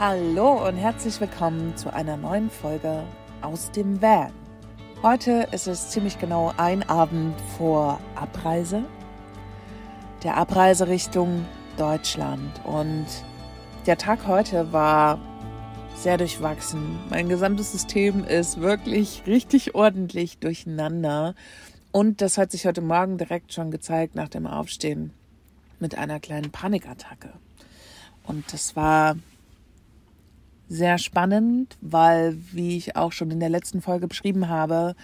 Hallo und herzlich willkommen zu einer neuen Folge aus dem Van. Heute ist es ziemlich genau ein Abend vor Abreise, der Abreise Richtung Deutschland. Und der Tag heute war sehr durchwachsen. Mein gesamtes System ist wirklich richtig ordentlich durcheinander. Und das hat sich heute Morgen direkt schon gezeigt nach dem Aufstehen mit einer kleinen Panikattacke. Und das war sehr spannend, weil, wie ich auch schon in der letzten Folge beschrieben habe,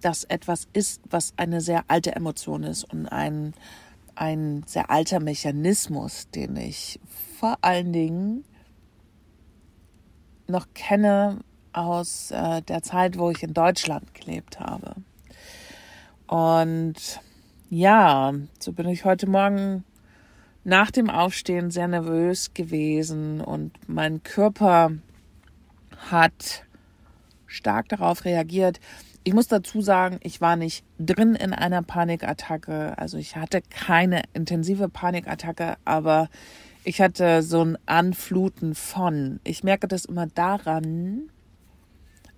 das etwas ist, was eine sehr alte Emotion ist und ein, ein sehr alter Mechanismus, den ich vor allen Dingen noch kenne aus äh, der Zeit, wo ich in Deutschland gelebt habe. Und ja, so bin ich heute Morgen nach dem Aufstehen sehr nervös gewesen und mein Körper hat stark darauf reagiert. Ich muss dazu sagen, ich war nicht drin in einer Panikattacke. Also ich hatte keine intensive Panikattacke, aber ich hatte so ein Anfluten von. Ich merke das immer daran,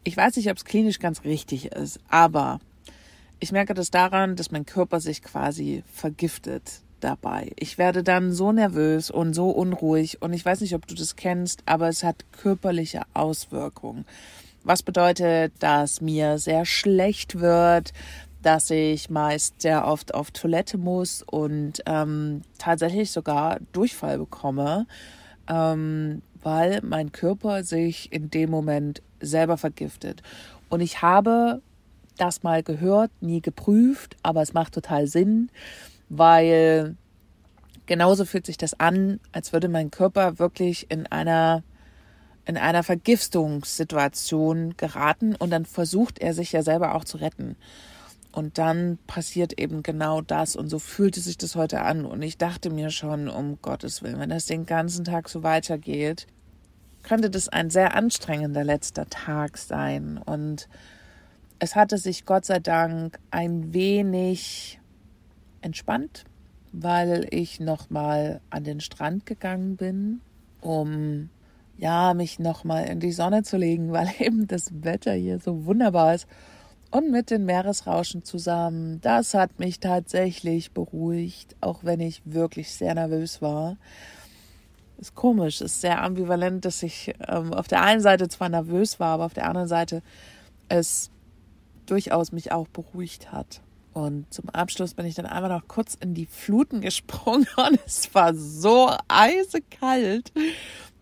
ich weiß nicht, ob es klinisch ganz richtig ist, aber ich merke das daran, dass mein Körper sich quasi vergiftet dabei. Ich werde dann so nervös und so unruhig und ich weiß nicht, ob du das kennst, aber es hat körperliche Auswirkungen. Was bedeutet, dass mir sehr schlecht wird, dass ich meist sehr oft auf Toilette muss und ähm, tatsächlich sogar Durchfall bekomme, ähm, weil mein Körper sich in dem Moment selber vergiftet. Und ich habe das mal gehört, nie geprüft, aber es macht total Sinn weil genauso fühlt sich das an, als würde mein Körper wirklich in einer in einer Vergiftungssituation geraten und dann versucht er sich ja selber auch zu retten. Und dann passiert eben genau das. Und so fühlte sich das heute an. Und ich dachte mir schon, um Gottes Willen, wenn das den ganzen Tag so weitergeht, könnte das ein sehr anstrengender letzter Tag sein. Und es hatte sich Gott sei Dank ein wenig entspannt, weil ich nochmal an den Strand gegangen bin, um ja, mich nochmal in die Sonne zu legen, weil eben das Wetter hier so wunderbar ist. Und mit den Meeresrauschen zusammen, das hat mich tatsächlich beruhigt, auch wenn ich wirklich sehr nervös war. Ist komisch, ist sehr ambivalent, dass ich ähm, auf der einen Seite zwar nervös war, aber auf der anderen Seite es durchaus mich auch beruhigt hat. Und zum Abschluss bin ich dann einfach noch kurz in die Fluten gesprungen und es war so eisekalt,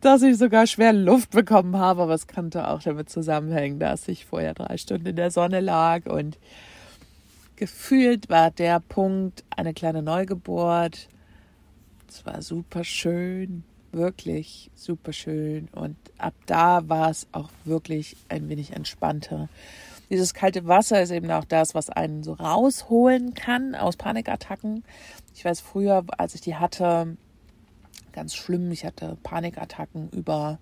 dass ich sogar schwer Luft bekommen habe. Aber es könnte auch damit zusammenhängen, dass ich vorher drei Stunden in der Sonne lag und gefühlt war der Punkt eine kleine Neugeburt. Es war super schön, wirklich super schön. Und ab da war es auch wirklich ein wenig entspannter. Dieses kalte Wasser ist eben auch das, was einen so rausholen kann aus Panikattacken. Ich weiß früher, als ich die hatte, ganz schlimm. Ich hatte Panikattacken über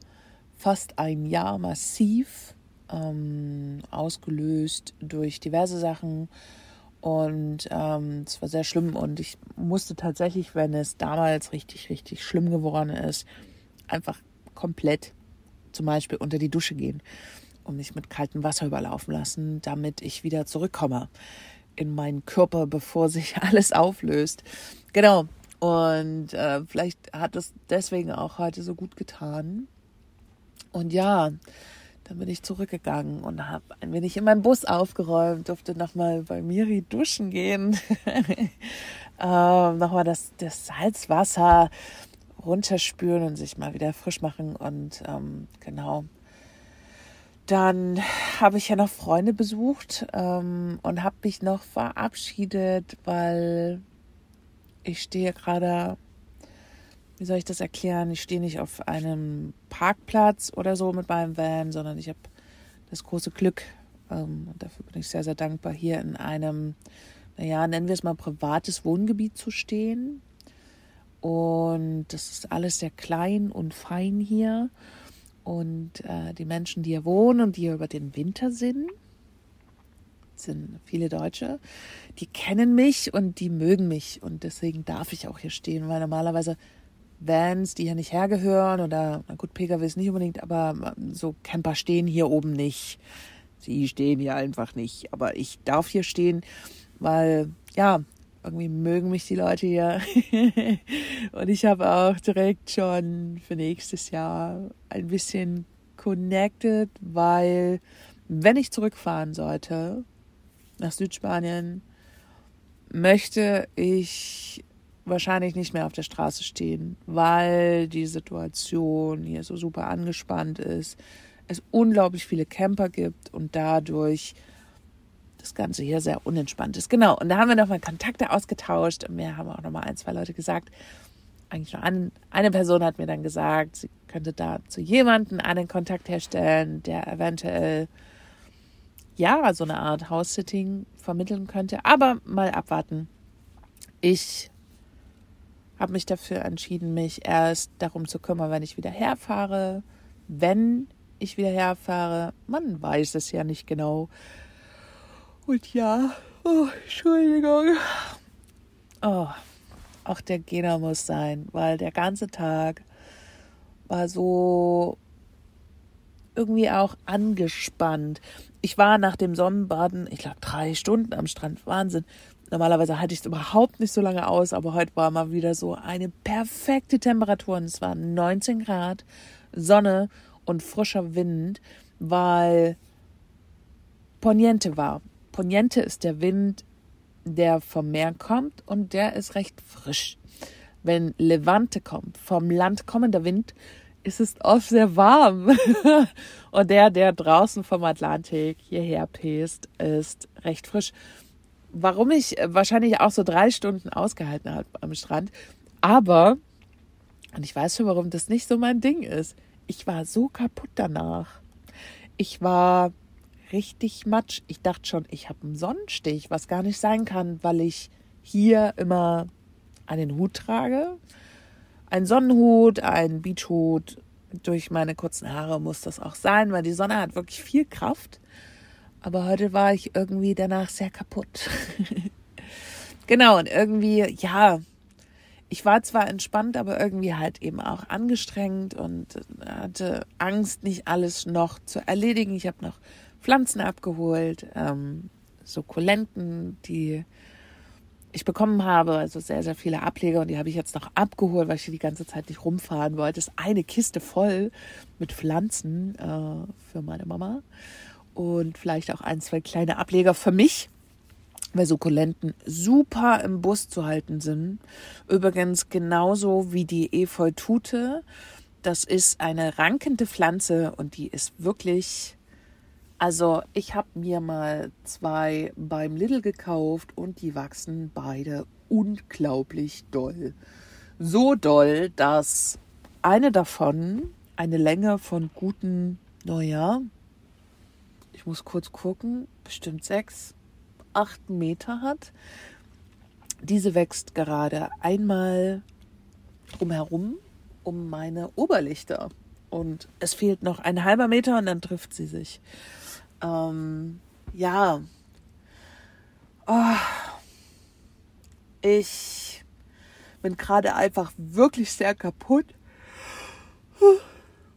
fast ein Jahr massiv, ähm, ausgelöst durch diverse Sachen. Und ähm, es war sehr schlimm und ich musste tatsächlich, wenn es damals richtig, richtig schlimm geworden ist, einfach komplett zum Beispiel unter die Dusche gehen und mich mit kaltem Wasser überlaufen lassen, damit ich wieder zurückkomme in meinen Körper, bevor sich alles auflöst. Genau. Und äh, vielleicht hat es deswegen auch heute so gut getan. Und ja, dann bin ich zurückgegangen und habe ein wenig in meinem Bus aufgeräumt, durfte nochmal bei Miri duschen gehen, ähm, nochmal das, das Salzwasser runterspüren und sich mal wieder frisch machen. Und ähm, genau, dann habe ich ja noch Freunde besucht ähm, und habe mich noch verabschiedet, weil ich stehe gerade, wie soll ich das erklären? Ich stehe nicht auf einem Parkplatz oder so mit meinem Van, sondern ich habe das große Glück, ähm, und dafür bin ich sehr, sehr dankbar, hier in einem, naja, nennen wir es mal privates Wohngebiet zu stehen. Und das ist alles sehr klein und fein hier. Und äh, die Menschen, die hier wohnen und die hier über den Winter sind, sind viele Deutsche, die kennen mich und die mögen mich. Und deswegen darf ich auch hier stehen, weil normalerweise Vans, die hier nicht hergehören oder, na gut, PKWs nicht unbedingt, aber so Camper stehen hier oben nicht. Sie stehen hier einfach nicht. Aber ich darf hier stehen, weil, ja, irgendwie mögen mich die Leute hier. und ich habe auch direkt schon für nächstes Jahr ein bisschen connected, weil wenn ich zurückfahren sollte nach Südspanien, möchte ich wahrscheinlich nicht mehr auf der Straße stehen, weil die Situation hier so super angespannt ist, es unglaublich viele Camper gibt und dadurch das Ganze hier sehr unentspannt ist. Genau, und da haben wir nochmal Kontakte ausgetauscht und mir haben auch nochmal ein, zwei Leute gesagt, eigentlich nur ein, eine Person hat mir dann gesagt, sie könnte da zu jemandem einen Kontakt herstellen, der eventuell ja so eine Art House-Sitting vermitteln könnte. Aber mal abwarten. Ich habe mich dafür entschieden, mich erst darum zu kümmern, wenn ich wieder herfahre. Wenn ich wieder herfahre, man weiß es ja nicht genau. Und ja, oh, Entschuldigung. Oh, auch der Gena muss sein, weil der ganze Tag war so irgendwie auch angespannt. Ich war nach dem Sonnenbaden, ich lag drei Stunden am Strand, Wahnsinn. Normalerweise halte ich es überhaupt nicht so lange aus, aber heute war mal wieder so eine perfekte Temperatur und es waren 19 Grad, Sonne und frischer Wind, weil Poniente war. Poniente ist der Wind, der vom Meer kommt und der ist recht frisch. Wenn Levante kommt, vom Land kommender Wind, ist es oft sehr warm. und der, der draußen vom Atlantik hierher pest, ist recht frisch warum ich wahrscheinlich auch so drei Stunden ausgehalten habe am Strand. Aber, und ich weiß schon, warum das nicht so mein Ding ist. Ich war so kaputt danach. Ich war richtig matsch. Ich dachte schon, ich habe einen Sonnenstich, was gar nicht sein kann, weil ich hier immer einen Hut trage. Ein Sonnenhut, ein Beachhut. Durch meine kurzen Haare muss das auch sein, weil die Sonne hat wirklich viel Kraft. Aber heute war ich irgendwie danach sehr kaputt. genau, und irgendwie, ja, ich war zwar entspannt, aber irgendwie halt eben auch angestrengt und hatte Angst, nicht alles noch zu erledigen. Ich habe noch Pflanzen abgeholt, ähm, Sukkulenten, die ich bekommen habe, also sehr, sehr viele Ableger und die habe ich jetzt noch abgeholt, weil ich die ganze Zeit nicht rumfahren wollte. Das ist eine Kiste voll mit Pflanzen äh, für meine Mama und vielleicht auch ein, zwei kleine Ableger für mich, weil Sukkulenten super im Bus zu halten sind. Übrigens genauso wie die Efeutute. Das ist eine rankende Pflanze und die ist wirklich also ich habe mir mal zwei beim Lidl gekauft und die wachsen beide unglaublich doll. So doll, dass eine davon eine Länge von guten, naja, ich muss kurz gucken, bestimmt sechs, acht Meter hat. Diese wächst gerade einmal drumherum um meine Oberlichter. Und es fehlt noch ein halber Meter und dann trifft sie sich. Ähm, ja. Oh. Ich bin gerade einfach wirklich sehr kaputt,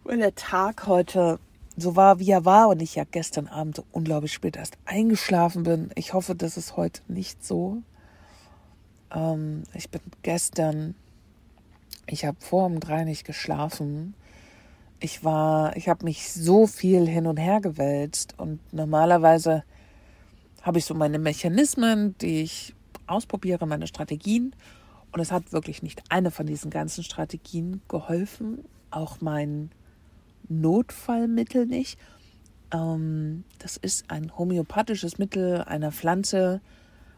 weil der Tag heute so war, wie er war und ich ja gestern Abend so unglaublich spät erst eingeschlafen bin. Ich hoffe, das ist heute nicht so. Ähm, ich bin gestern, ich habe vor um drei nicht geschlafen. Ich war, ich habe mich so viel hin und her gewälzt und normalerweise habe ich so meine Mechanismen, die ich ausprobiere, meine Strategien. Und es hat wirklich nicht eine von diesen ganzen Strategien geholfen. Auch mein Notfallmittel nicht. Ähm, das ist ein homöopathisches Mittel einer Pflanze,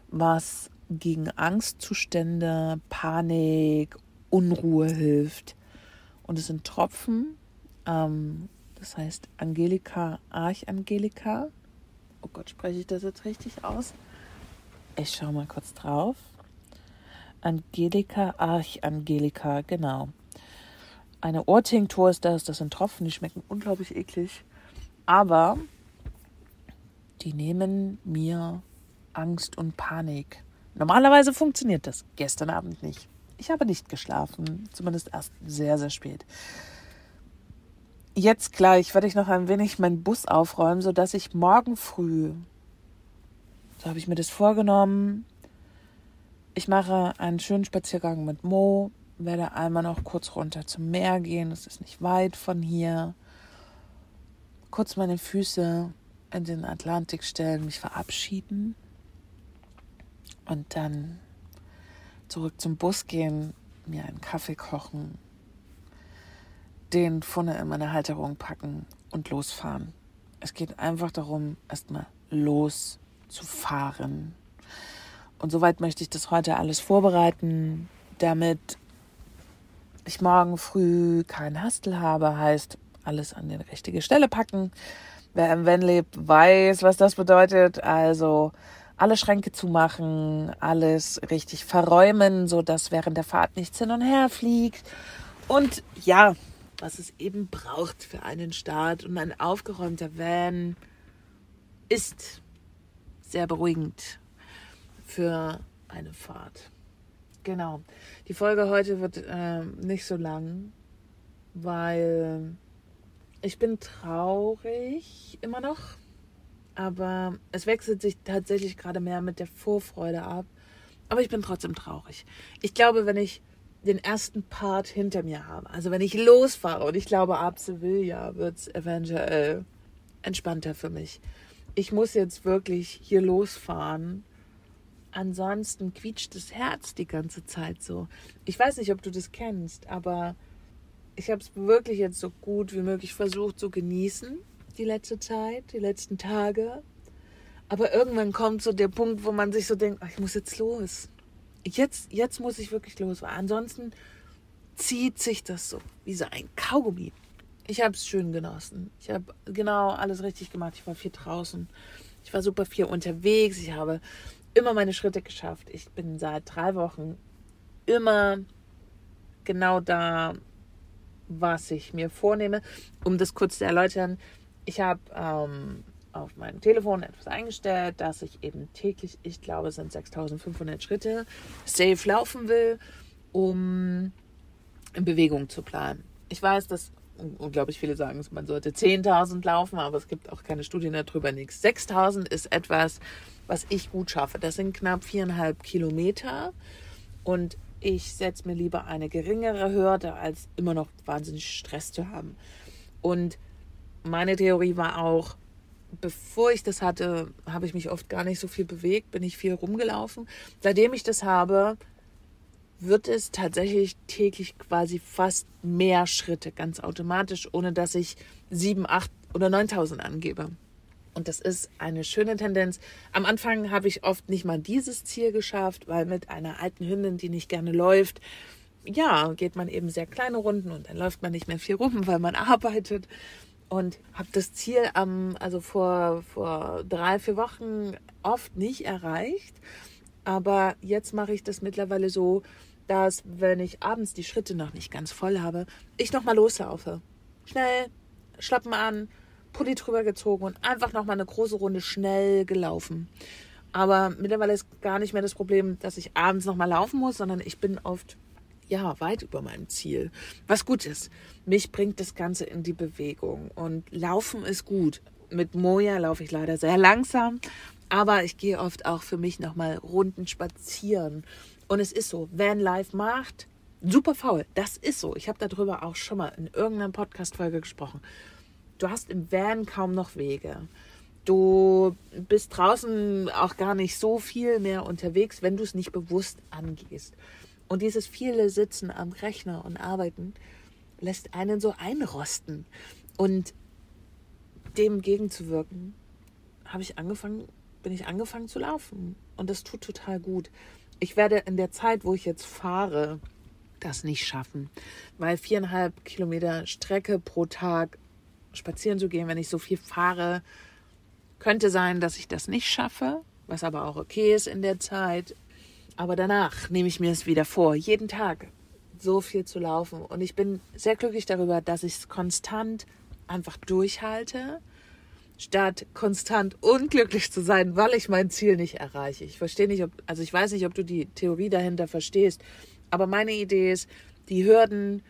was gegen Angstzustände, Panik, Unruhe hilft. Und es sind Tropfen, ähm, das heißt Angelika, Archangelika. Oh Gott, spreche ich das jetzt richtig aus? Ich schaue mal kurz drauf. Angelika, Archangelika, genau. Eine Ohrtinktur ist das. Das sind Tropfen, die schmecken unglaublich eklig. Aber die nehmen mir Angst und Panik. Normalerweise funktioniert das. Gestern Abend nicht. Ich habe nicht geschlafen, zumindest erst sehr, sehr spät. Jetzt gleich werde ich noch ein wenig meinen Bus aufräumen, sodass ich morgen früh, so habe ich mir das vorgenommen, ich mache einen schönen Spaziergang mit Mo, werde einmal noch kurz runter zum Meer gehen, es ist nicht weit von hier, kurz meine Füße in den Atlantik stellen, mich verabschieden und dann zurück zum Bus gehen, mir einen Kaffee kochen, den Funne in meine Halterung packen und losfahren. Es geht einfach darum, erstmal loszufahren. Und soweit möchte ich das heute alles vorbereiten, damit ich morgen früh keinen Hastel habe, heißt alles an die richtige Stelle packen. Wer im Van lebt, weiß, was das bedeutet. Also alle Schränke zumachen, alles richtig verräumen, so dass während der Fahrt nichts hin und her fliegt. Und ja, was es eben braucht für einen Start. Und ein aufgeräumter Van ist sehr beruhigend für eine Fahrt. Genau. Die Folge heute wird äh, nicht so lang, weil ich bin traurig immer noch aber es wechselt sich tatsächlich gerade mehr mit der Vorfreude ab. Aber ich bin trotzdem traurig. Ich glaube, wenn ich den ersten Part hinter mir habe, also wenn ich losfahre und ich glaube, ab Sevilla wird es eventuell entspannter für mich. Ich muss jetzt wirklich hier losfahren. Ansonsten quietscht das Herz die ganze Zeit so. Ich weiß nicht, ob du das kennst, aber ich habe es wirklich jetzt so gut wie möglich versucht zu genießen die letzte Zeit, die letzten Tage. Aber irgendwann kommt so der Punkt, wo man sich so denkt, ach, ich muss jetzt los. Jetzt, jetzt muss ich wirklich los. Weil ansonsten zieht sich das so wie so ein Kaugummi. Ich habe es schön genossen. Ich habe genau alles richtig gemacht. Ich war viel draußen. Ich war super viel unterwegs. Ich habe immer meine Schritte geschafft. Ich bin seit drei Wochen immer genau da, was ich mir vornehme. Um das kurz zu erläutern, ich habe ähm, auf meinem Telefon etwas eingestellt, dass ich eben täglich, ich glaube, sind 6500 Schritte, safe laufen will, um in Bewegung zu planen. Ich weiß, dass unglaublich viele sagen, man sollte 10.000 laufen, aber es gibt auch keine Studien darüber, nichts. 6.000 ist etwas, was ich gut schaffe. Das sind knapp viereinhalb Kilometer und ich setze mir lieber eine geringere Hürde, als immer noch wahnsinnig Stress zu haben. Und meine Theorie war auch, bevor ich das hatte, habe ich mich oft gar nicht so viel bewegt, bin ich viel rumgelaufen. Seitdem ich das habe, wird es tatsächlich täglich quasi fast mehr Schritte, ganz automatisch, ohne dass ich sieben, acht oder neuntausend angebe. Und das ist eine schöne Tendenz. Am Anfang habe ich oft nicht mal dieses Ziel geschafft, weil mit einer alten Hündin, die nicht gerne läuft, ja, geht man eben sehr kleine Runden und dann läuft man nicht mehr viel rum, weil man arbeitet und habe das Ziel am, also vor, vor drei, vier Wochen oft nicht erreicht. Aber jetzt mache ich das mittlerweile so, dass wenn ich abends die Schritte noch nicht ganz voll habe, ich nochmal loslaufe. Schnell, Schlappen an, Pulli drüber gezogen und einfach nochmal eine große Runde schnell gelaufen. Aber mittlerweile ist gar nicht mehr das Problem, dass ich abends nochmal laufen muss, sondern ich bin oft ja, weit über meinem Ziel. Was gut ist. Mich bringt das Ganze in die Bewegung. Und Laufen ist gut. Mit Moja laufe ich leider sehr langsam. Aber ich gehe oft auch für mich nochmal Runden spazieren. Und es ist so, Van Life macht, super faul. Das ist so. Ich habe darüber auch schon mal in irgendeiner Podcast-Folge gesprochen. Du hast im Van kaum noch Wege. Du bist draußen auch gar nicht so viel mehr unterwegs, wenn du es nicht bewusst angehst. Und dieses viele Sitzen am Rechner und Arbeiten lässt einen so einrosten. Und dem gegenzuwirken, habe ich angefangen, bin ich angefangen zu laufen. Und das tut total gut. Ich werde in der Zeit, wo ich jetzt fahre, das nicht schaffen, weil viereinhalb Kilometer Strecke pro Tag spazieren zu gehen, wenn ich so viel fahre, könnte sein, dass ich das nicht schaffe, was aber auch okay ist in der Zeit. Aber danach nehme ich mir es wieder vor, jeden Tag so viel zu laufen. Und ich bin sehr glücklich darüber, dass ich es konstant einfach durchhalte, statt konstant unglücklich zu sein, weil ich mein Ziel nicht erreiche. Ich verstehe nicht, ob, also ich weiß nicht, ob du die Theorie dahinter verstehst, Aber meine Idee ist, die Hürden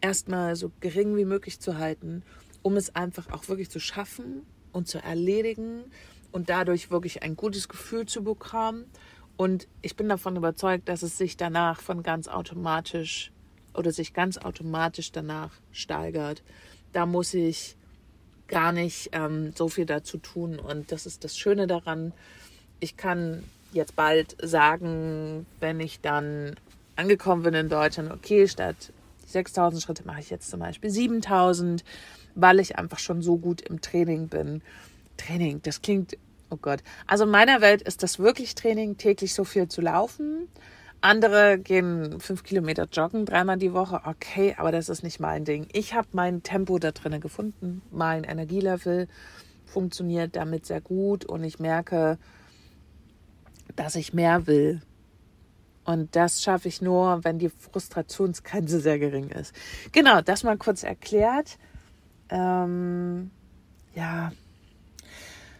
erstmal so gering wie möglich zu halten, um es einfach auch wirklich zu schaffen und zu erledigen und dadurch wirklich ein gutes Gefühl zu bekommen. Und ich bin davon überzeugt, dass es sich danach von ganz automatisch oder sich ganz automatisch danach steigert. Da muss ich gar nicht ähm, so viel dazu tun. Und das ist das Schöne daran. Ich kann jetzt bald sagen, wenn ich dann angekommen bin in Deutschland, okay, statt 6000 Schritte mache ich jetzt zum Beispiel 7000, weil ich einfach schon so gut im Training bin. Training, das klingt, oh Gott. Also in meiner Welt ist das wirklich Training, täglich so viel zu laufen. Andere gehen fünf Kilometer joggen dreimal die Woche. Okay, aber das ist nicht mein Ding. Ich habe mein Tempo da drinnen gefunden. Mein Energielevel funktioniert damit sehr gut und ich merke, dass ich mehr will. Und das schaffe ich nur, wenn die Frustrationsgrenze sehr gering ist. Genau, das mal kurz erklärt. Ähm, ja.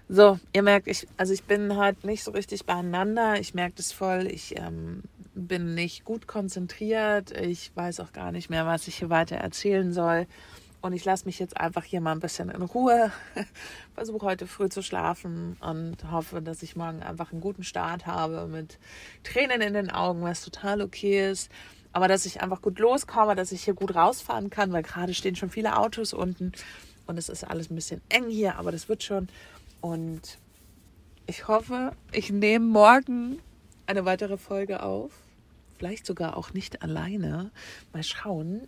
So, ihr merkt, ich, also ich bin halt nicht so richtig beieinander. Ich merke das voll. Ich ähm, bin nicht gut konzentriert. Ich weiß auch gar nicht mehr, was ich hier weiter erzählen soll. Und ich lasse mich jetzt einfach hier mal ein bisschen in Ruhe. Versuche heute früh zu schlafen und hoffe, dass ich morgen einfach einen guten Start habe mit Tränen in den Augen, was total okay ist. Aber dass ich einfach gut loskomme, dass ich hier gut rausfahren kann, weil gerade stehen schon viele Autos unten und es ist alles ein bisschen eng hier, aber das wird schon. Und ich hoffe, ich nehme morgen eine weitere Folge auf vielleicht sogar auch nicht alleine. Mal schauen,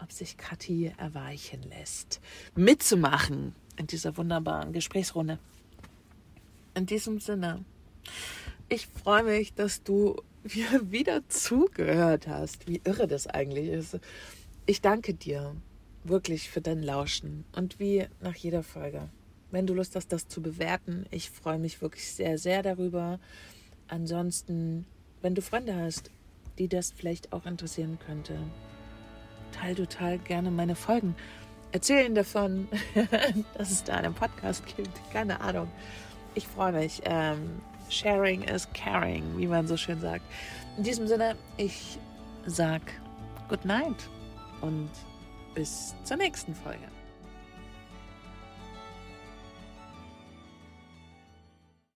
ob sich Kathi erweichen lässt, mitzumachen in dieser wunderbaren Gesprächsrunde. In diesem Sinne, ich freue mich, dass du mir wieder zugehört hast. Wie irre das eigentlich ist. Ich danke dir wirklich für dein Lauschen und wie nach jeder Folge. Wenn du Lust hast, das zu bewerten, ich freue mich wirklich sehr, sehr darüber. Ansonsten, wenn du Freunde hast, die das vielleicht auch interessieren könnte. Teil total gerne meine Folgen. Erzähl ihnen davon, dass es da einen Podcast gibt. Keine Ahnung. Ich freue mich. Ähm, sharing is caring, wie man so schön sagt. In diesem Sinne, ich sag Good Night und bis zur nächsten Folge.